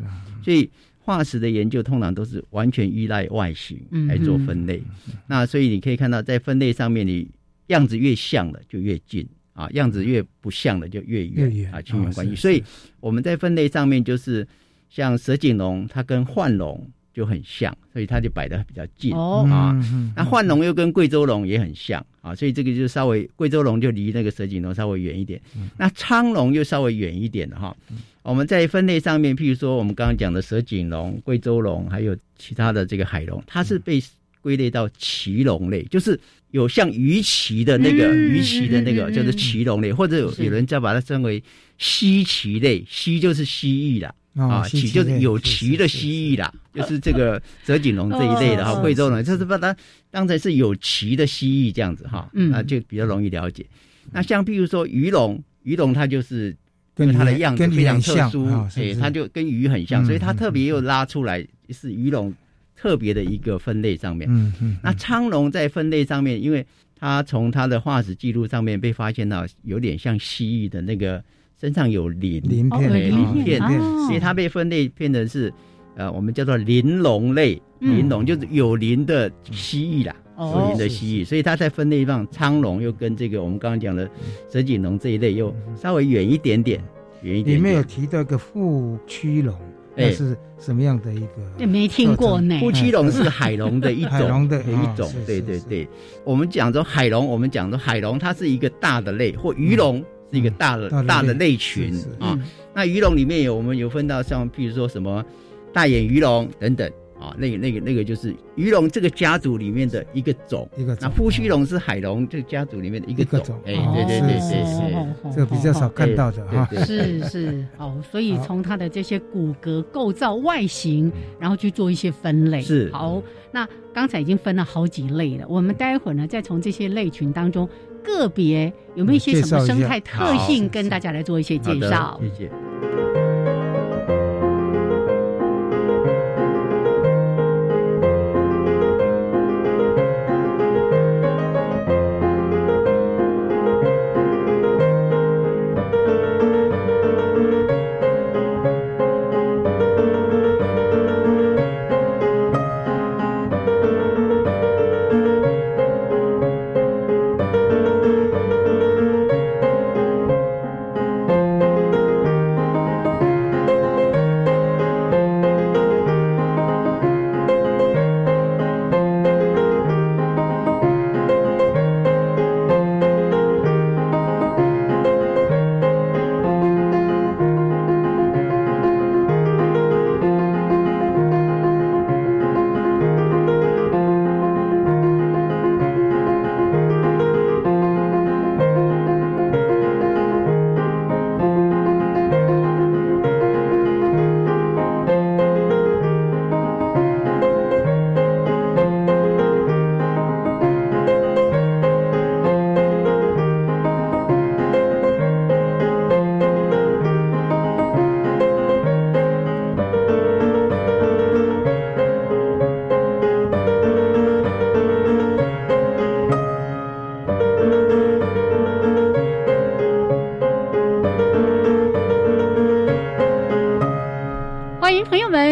F: 所以。化石的研究通常都是完全依赖外形来做分类，那所以你可以看到，在分类上面，你样子越像的就越近啊，样子越不像的就越远啊，亲缘关系。所以我们在分类上面，就是像蛇颈龙，它跟幻龙就很像，所以它就摆的比较近啊。那幻龙又跟贵州龙也很像啊，所以这个就稍微贵州龙就离那个蛇颈龙稍微远一点，那苍龙又稍微远一点的哈。我们在分类上面，譬如说我们刚刚讲的蛇颈龙、贵州龙，还有其他的这个海龙，它是被归类到鳍龙类，就是有像鱼鳍的那个鱼鳍的那个，就是鳍龙类，或者有有人再把它称为蜥鳍类，蜥就是蜥蜴啦，啊，鳍就是有鳍的蜥蜴啦，就是这个蛇颈龙这一类的哈，贵州龙就是把它当成是有鳍的蜥蜴这样子哈，那就比较容易了解。那像譬如说鱼龙，鱼龙它就是。因为它的样子非常特殊，哎，它就跟鱼很像，所以它特别又拉出来是鱼龙特别的一个分类上面。嗯嗯。那苍龙在分类上面，因为它从它的化石记录上面被发现到有点像蜥蜴的那个身上有鳞
C: 鳞片，鳞
F: 片，所以它被分类变成是呃，我们叫做鳞龙类，鳞龙就是有鳞的蜥蜴啦。有鳞的蜥蜴，所以它在分类上，苍龙又跟这个我们刚刚讲的蛇颈龙这一类又稍微远一点点，远一点。
C: 里面有提到一个腹屈龙，那是什么样的一个？
B: 也没听过呢。
F: 腹区龙是海龙的一种，
C: 海龙的
F: 一种。对对对，我们讲说海龙，我们讲说海龙，它是一个大的类，或鱼龙是一个大的大的类群啊。那鱼龙里面有我们有分到像，譬如说什么大眼鱼龙等等。啊，那个、那个、那个就是鱼龙这个家族里面的一个种，
C: 一个。
F: 那夫须龙是海龙这个家族里面的一个种。哎，对对对对
C: 对，这个比较少看到的哈。
B: 是是，好，所以从它的这些骨骼构造、外形，然后去做一些分类。
F: 是
B: 好，那刚才已经分了好几类了，我们待会儿呢，再从这些类群当中个别有没有一些什么生态特性，跟大家来做一些介绍？
F: 谢谢。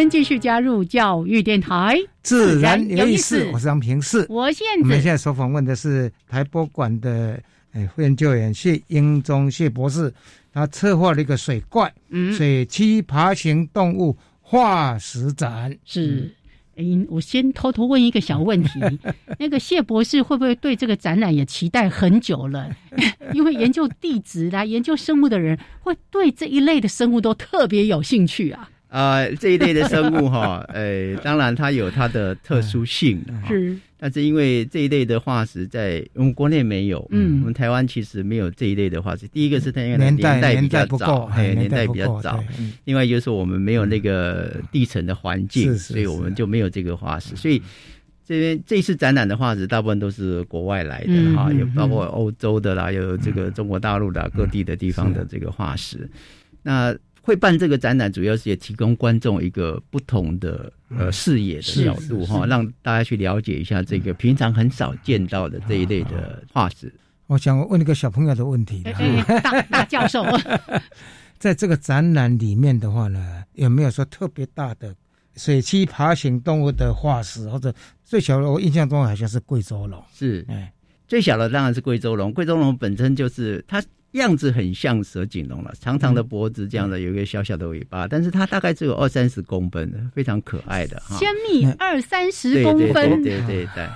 B: 继续加入教育电台，
C: 自然有意思。我是张平世，
B: 我现
C: 我们现在所访问的是台博馆的诶研究员谢英忠谢博士，他策划了一个水怪、水栖爬行动物化石展。
B: 是，哎，我先偷偷问一个小问题，那个谢博士会不会对这个展览也期待很久了？因为研究地质啦、研究生物的人，会对这一类的生物都特别有兴趣啊。
F: 啊，这一类的生物哈，呃，当然它有它的特殊性，
B: 是。
F: 但是因为这一类的化石在我们国内没有，嗯，我们台湾其实没有这一类的化石。第一个是它因为年代比较早，哎，年代比较早。另外就是我们没有那个地层的环境，所以我们就没有这个化石。所以这边这次展览的化石大部分都是国外来的哈，也包括欧洲的啦，有这个中国大陆的各地的地方的这个化石。那会办这个展览，主要是也提供观众一个不同的呃视野的角度哈，让大家去了解一下这个平常很少见到的这一类的化石。
C: 我想问一个小朋友的问题，
B: 大 大教授，
C: 在这个展览里面的话呢，有没有说特别大的水栖爬行动物的化石，或者最小的？我印象中好像是贵州龙，
F: 是哎，最小的当然是贵州龙。贵州龙本身就是它。样子很像蛇颈龙了，长长的脖子，这样的有一个小小的尾巴，但是它大概只有二三十公分的，非常可爱的
B: 哈。千米二三十公
F: 分，对对对对。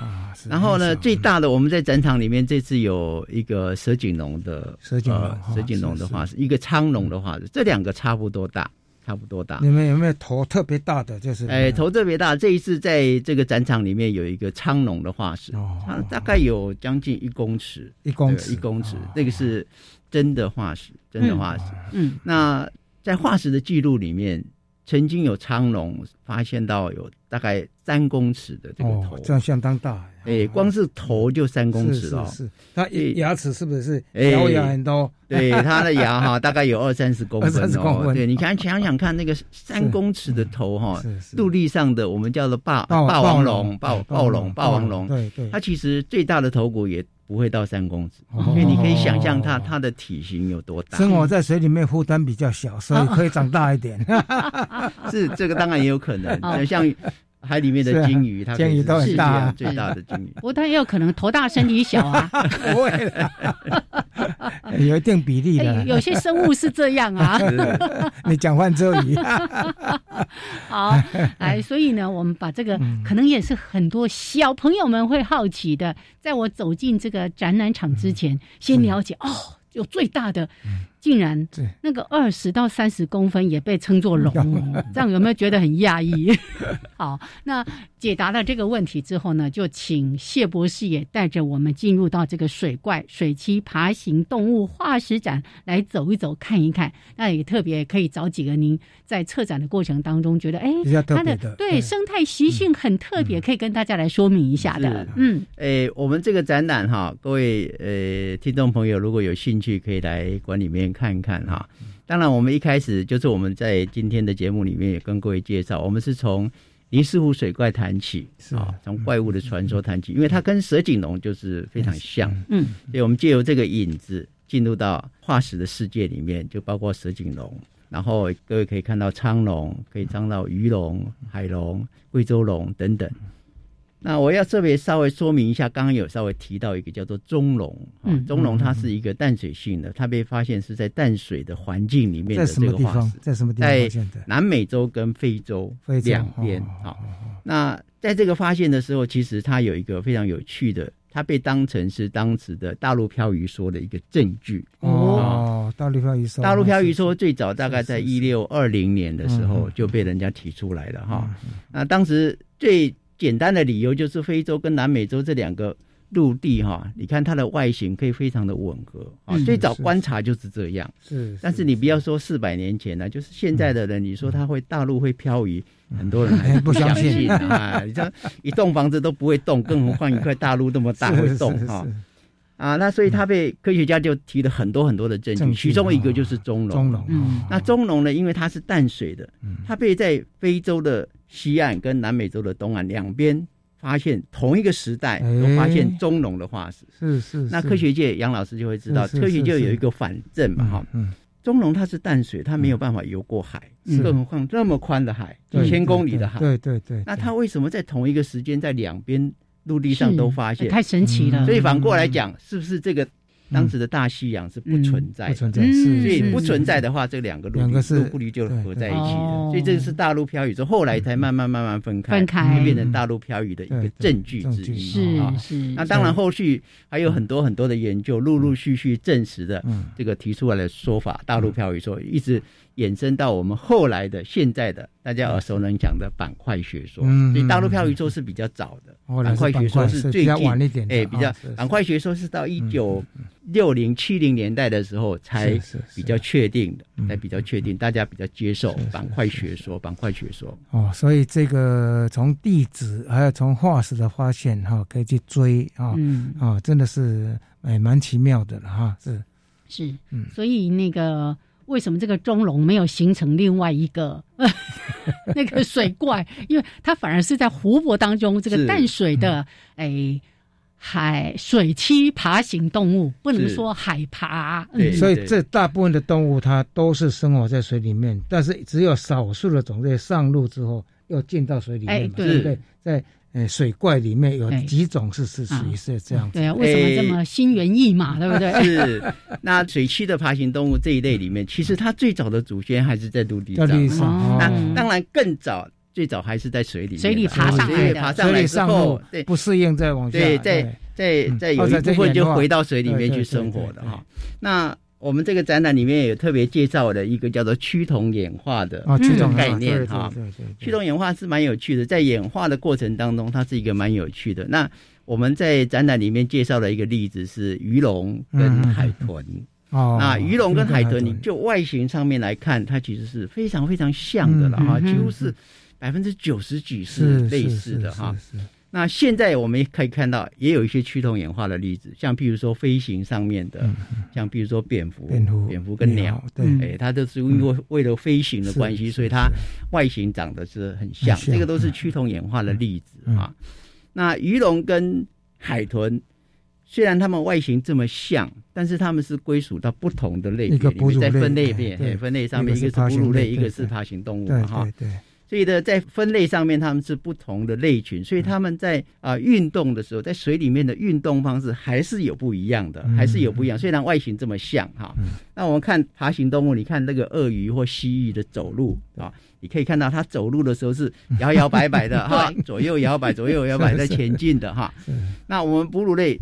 F: 然后呢，最大的我们在展场里面这次有一个蛇颈龙的
C: 蛇颈龙，
F: 蛇颈龙的话是一个苍龙的话是这两个差不多大。差不多大，
C: 你们有没有头特别大的？就是
F: 哎，头特别大。这一次在这个展场里面有一个苍龙的化石，哦它大概有将近一公尺，
C: 一公尺，
F: 一公尺。那个是真的化石，真的化石。嗯，那在化石的记录里面，曾经有苍龙发现到有大概三公尺的这个头，
C: 这样相当大。
F: 哎，光是头就三公尺了。
C: 是，它牙齿是不是獠牙很多？
F: 对，它的牙哈大概有二三十公分哦。对，你看想想看，那个三公尺的头哈，陆地上的我们叫做霸霸王龙、霸暴龙、霸王龙，
C: 对对，
F: 它其实最大的头骨也不会到三公尺，因为你可以想象它它的体型有多大。
C: 生活在水里面负担比较小，所以可以长大一点。
F: 是这个当然也有可能，像。海里面的金鱼，它
C: 鲸鱼都很大，
F: 最大的金鱼。
B: 不过它也有可能头大身体小啊，
C: 不会，有一定比例的。
B: 有些生物是这样啊。
C: 你讲换周瑜。
B: 好，哎，所以呢，我们把这个可能也是很多小朋友们会好奇的，在我走进这个展览场之前，先了解哦，有最大的竟然那个二十到三十公分也被称作龙，这样有没有觉得很讶异？好，那解答了这个问题之后呢，就请谢博士也带着我们进入到这个水怪、水栖爬行动物化石展来走一走、看一看。那也特别可以找几个您在策展的过程当中觉得，哎，它的对生态习性很特别，可以跟大家来说明一下的。嗯，
F: 哎，我们这个展览哈，各位呃听众朋友如果有兴趣，可以来馆里面。看一看哈，当然我们一开始就是我们在今天的节目里面也跟各位介绍，我们是从尼斯湖水怪谈起啊，从怪物的传说谈起，因为它跟蛇颈龙就是非常像，嗯，所以我们借由这个影子进入到化石的世界里面，就包括蛇颈龙，然后各位可以看到苍龙，可以看到鱼龙、海龙、贵州龙等等。那我要特别稍微说明一下，刚刚有稍微提到一个叫做中龙，嗯，中龙它是一个淡水性的，它被发现是在淡水的环境里面的这个化石，
C: 在什么地方？在
F: 南美洲跟非洲两边。好，那在这个发现的时候，其实它有一个非常有趣的，它被当成是当时的大陆漂移说的一个证据。
C: 哦，大陆漂移说，
F: 大陆漂移说最早大概在一六二零年的时候就被人家提出来了哈。那当时最简单的理由就是非洲跟南美洲这两个陆地哈，你看它的外形可以非常的吻合啊。最早观察就是这样，
C: 是。
F: 但是你不要说四百年前了，就是现在的人，你说他会大陆会漂移，很多人还 不相信啊。你像一栋房子都不会动，更何况一块大陆那么大会动哈。啊，那所以他被科学家就提了很多很多的证据，其中一个就是中龙。
C: 中龙，嗯，
F: 那中龙呢，因为它是淡水的，它被在非洲的西岸跟南美洲的东岸两边发现，同一个时代都发现中龙的化石。
C: 是是。
F: 那科学界杨老师就会知道，科学界有一个反证嘛，哈，嗯，中龙它是淡水，它没有办法游过海，更何况这么宽的海，几千公里的海，
C: 对对对。
F: 那它为什么在同一个时间在两边？陆地上都发现，
B: 太神奇了。
F: 所以反过来讲，是不是这个？当时的大西洋是不存在，不
C: 存在，
F: 所以不存在的话，这两个陆陆陆地就合在一起了。所以这个是大陆漂移，之后后来才慢慢慢慢分开，
B: 分开。
F: 变成大陆漂移的一个证据之
B: 一。啊。是，
F: 那当然后续还有很多很多的研究，陆陆续续证实的这个提出来的说法，大陆漂移说一直衍生到我们后来的现在的大家耳熟能详的板块学说。嗯所以大陆漂移说是比较早的，板块学说是最近哎比较板块学说是到一九。六零七零年代的时候才比较确定的，才比较确定，大家比较接受板块学说，板块学说。
C: 哦，所以这个从地质还有从化石的发现哈，可以去追啊，啊，真的是哎蛮奇妙的了哈，是
B: 是，嗯，所以那个为什么这个中龙没有形成另外一个 那个水怪？因为它反而是在湖泊当中这个淡水的哎。海水栖爬行动物不能说海爬，
C: 所以这大部分的动物它都是生活在水里面，但是只有少数的种类上路之后又进到水里面，对不对？在呃水怪里面有几种是是属于是这样子，
B: 对啊，为什么这么心猿意马，对不对？
F: 是 那水栖的爬行动物这一类里面，其实它最早的祖先还是在陆地
C: 上，
F: 那当然更早。最早还是在水里，
B: 水里爬上来的，
F: 爬上来之后，对，
C: 不适应再往下，
F: 对，在在在有一部分就回到水里面去生活的哈。那我们这个展览里面有特别介绍的一个叫做趋同演化的
C: 这
F: 种概念哈。趋同演化是蛮有趣的，在演化的过程当中，它是一个蛮有趣的。那我们在展览里面介绍的一个例子是鱼龙跟海豚。哦，那鱼龙跟海豚，你就外形上面来看，它其实是非常非常像的了哈，几乎是。百分之九十几是类似的哈，那现在我们可以看到，也有一些趋同演化的例子，像譬如说飞行上面的，像譬如说蝙蝠，蝙蝠跟鸟，对，哎，它都是因为为了飞行的关系，所以它外形长得是很像，这个都是趋同演化的例子啊。那鱼龙跟海豚，虽然它们外形这么像，但是它们是归属到不同的类别里面，在分类面，分类上面，一个是哺乳类，一个是爬行动物嘛，哈。所以呢，在分类上面，他们是不同的类群，所以他们在啊运动的时候，在水里面的运动方式还是有不一样的，还是有不一样。虽然外形这么像哈，那我们看爬行动物，你看那个鳄鱼或蜥蜴的走路啊，你可以看到它走路的时候是摇摇摆摆的 哈，左右摇摆，左右摇摆在前进的哈。那我们哺乳类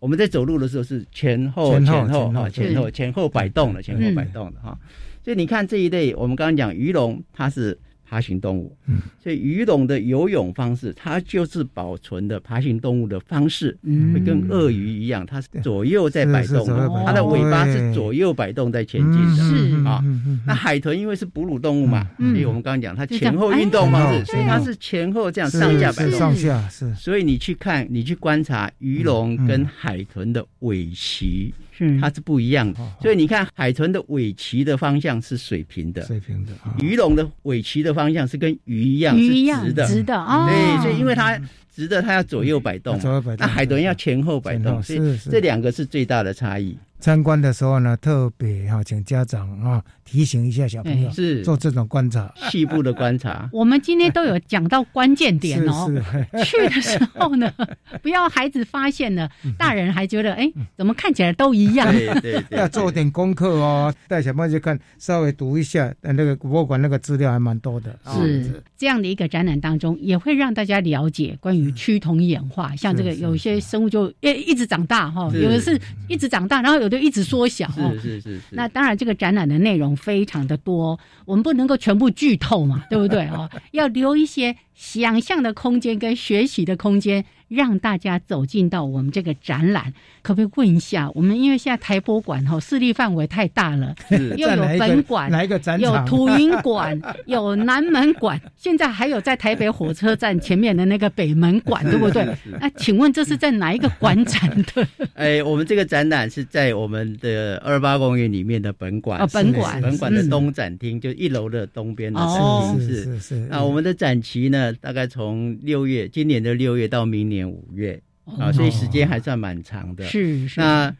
F: 我们在走路的时候是前后前后哈前后前后摆动的前后摆动的哈。所以你看这一类，我们刚刚讲鱼龙，它是。爬行动物，所以鱼龙的游泳方式，它就是保存的爬行动物的方式，会跟鳄鱼一样，它是左右在摆动，它的尾巴是左右摆动在前进的。
B: 是。
F: 啊，那海豚因为是哺乳动物嘛，所以我们刚刚讲它前后运动方式，所以它是前后这样上下摆动。
C: 上下是。
F: 所以你去看，你去观察鱼龙跟海豚的尾鳍。它是不一样的，所以你看海豚的尾鳍的方向是水平的，
C: 水平的；
F: 鱼龙的尾鳍的方向是跟鱼一样，是直的，
B: 直的。
F: 对，所以因为它直的，它要左右摆动，那海豚要前后摆动，所以这两个是最大的差异。
C: 参观的时候呢，特别哈，请家长啊提醒一下小朋友，
F: 是
C: 做这种观察，
F: 细部的观察。
B: 我们今天都有讲到关键点哦。去的时候呢，不要孩子发现了，大人还觉得哎，怎么看起来都一样？
F: 对对，
C: 要做点功课哦，带小朋友去看，稍微读一下，那个博物馆那个资料还蛮多的。
B: 是这样的一个展览当中，也会让大家了解关于趋同演化，像这个有些生物就一一直长大哈，有的是一直长大，然后有。就一直缩小
F: 哦，是是是。
B: 那当然，这个展览的内容非常的多，我们不能够全部剧透嘛，对不对哦？要留一些想象的空间跟学习的空间。让大家走进到我们这个展览，可不可以问一下？我们因为现在台博馆哈势力范围太大了，又有本馆，
C: 哪一个展
B: 有土云馆，有南门馆，现在还有在台北火车站前面的那个北门馆，对不对？那请问这是在哪一个馆展的？
F: 哎，我们这个展览是在我们的二八公园里面的本馆，
B: 本馆
F: 本馆的东展厅，就一楼的东边的展厅
C: 是是是。
F: 那我们的展期呢，大概从六月，今年的六月到明年。五月啊，所以时间还算蛮长的。
B: 是是。
F: 那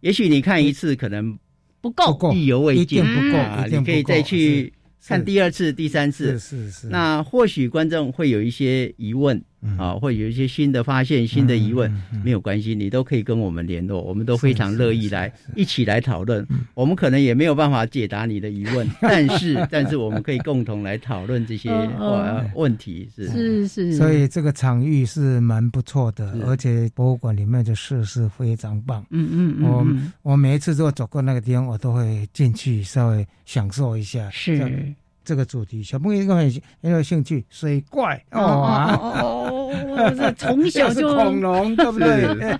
F: 也许你看一次可能
B: 不够，
F: 意犹未尽，
C: 不够
F: 啊，你可以再去看第二次、第三次。
C: 是是是。
F: 那或许观众会有一些疑问。啊，会有一些新的发现、新的疑问，没有关系，你都可以跟我们联络，我们都非常乐意来一起来讨论。我们可能也没有办法解答你的疑问，但是但是我们可以共同来讨论这些问题。是
B: 是是，
C: 所以这个场域是蛮不错的，而且博物馆里面的设施非常棒。
B: 嗯嗯嗯，
C: 我我每一次都走过那个地方，我都会进去稍微享受一下。
B: 是。
C: 这个主题，小朋友应该很很有兴趣。水怪哦
B: 哦，从小就
C: 恐龙，对不对？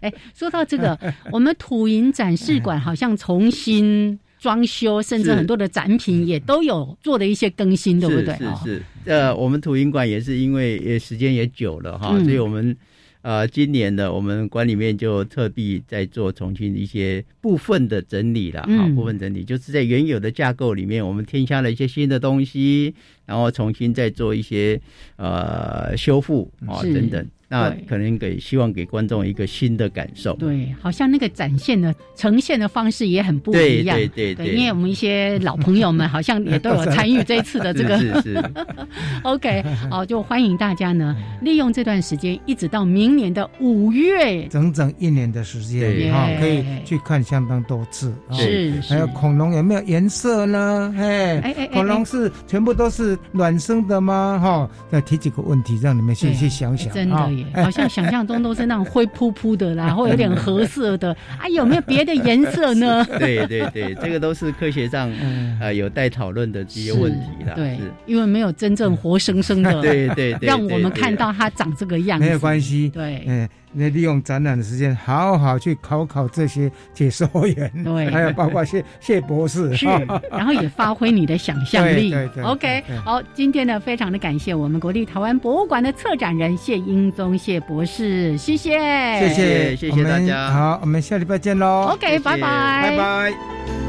B: 哎，说到这个，我们土银展示馆好像重新装修，甚至很多的展品也都有做的一些更新，对不对？
F: 是是，呃，我们土银馆也是因为也时间也久了哈，所以我们。呃，今年的我们馆里面就特地在做重庆一些部分的整理了，哈，部分整理就是在原有的架构里面，我们添加了一些新的东西，然后重新再做一些呃修复啊等等。那可能给希望给观众一个新的感受。
B: 对，好像那个展现的呈现的方式也很不一样。
F: 对对对，
B: 因为我们一些老朋友们好像也都有参与这一次的这个。
F: 是 是。
B: OK，好，就欢迎大家呢，利用这段时间，一直到明年的五月，
C: 整整一年的时间啊，可以去看相当多次。
B: 是。
C: 还有恐龙有没有颜色呢？哎哎哎，恐龙是全部都是卵生的吗？哈，再提几个问题，让你们去去想想。
B: 真的耶。好像想象中都是那种灰扑扑的，然后有点褐色的啊，有没有别的颜色呢？
F: 对对对，这个都是科学上呃有待讨论的这些问题了。
B: 对，因为没有真正活生生的，
F: 对对对，
B: 让我们看到它长这个样子，
C: 没有关系。
B: 对，嗯。
C: 那利用展览的时间，好好去考考这些解说员，
B: 对，
C: 还有包括谢谢博士，
B: 是，然后也发挥你的想象力。
C: 对对
B: ，OK，好，今天呢，非常的感谢我们国立台湾博物馆的策展人谢英宗谢博士，谢谢，
C: 谢谢，
F: 谢谢大家，
C: 好，我们下礼拜见喽。
B: OK，拜拜，
C: 拜拜。